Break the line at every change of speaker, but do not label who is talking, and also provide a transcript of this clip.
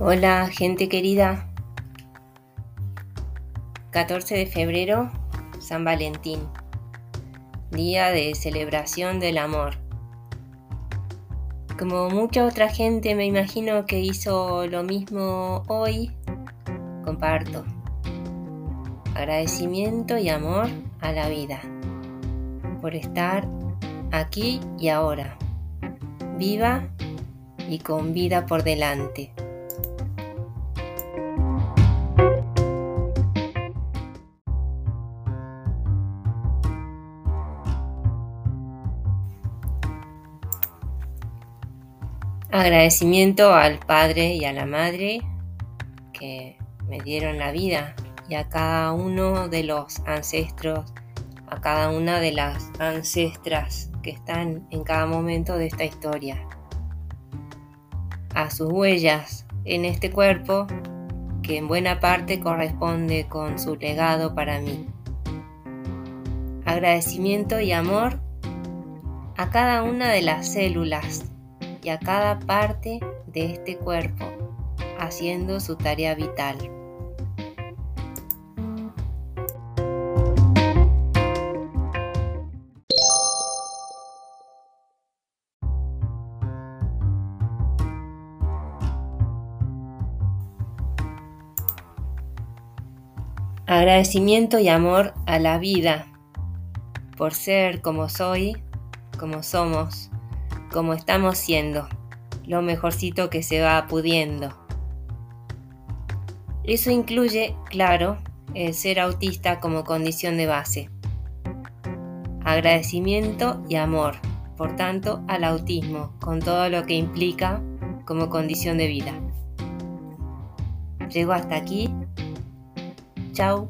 Hola gente querida. 14 de febrero, San Valentín. Día de celebración del amor. Como mucha otra gente me imagino que hizo lo mismo hoy, comparto. Agradecimiento y amor a la vida por estar aquí y ahora, viva y con vida por delante. Agradecimiento al Padre y a la Madre que me dieron la vida y a cada uno de los ancestros, a cada una de las ancestras que están en cada momento de esta historia. A sus huellas en este cuerpo que en buena parte corresponde con su legado para mí. Agradecimiento y amor a cada una de las células y a cada parte de este cuerpo, haciendo su tarea vital. Agradecimiento y amor a la vida por ser como soy, como somos como estamos siendo, lo mejorcito que se va pudiendo. Eso incluye, claro, el ser autista como condición de base. Agradecimiento y amor, por tanto, al autismo, con todo lo que implica como condición de vida. Llego hasta aquí. Chao.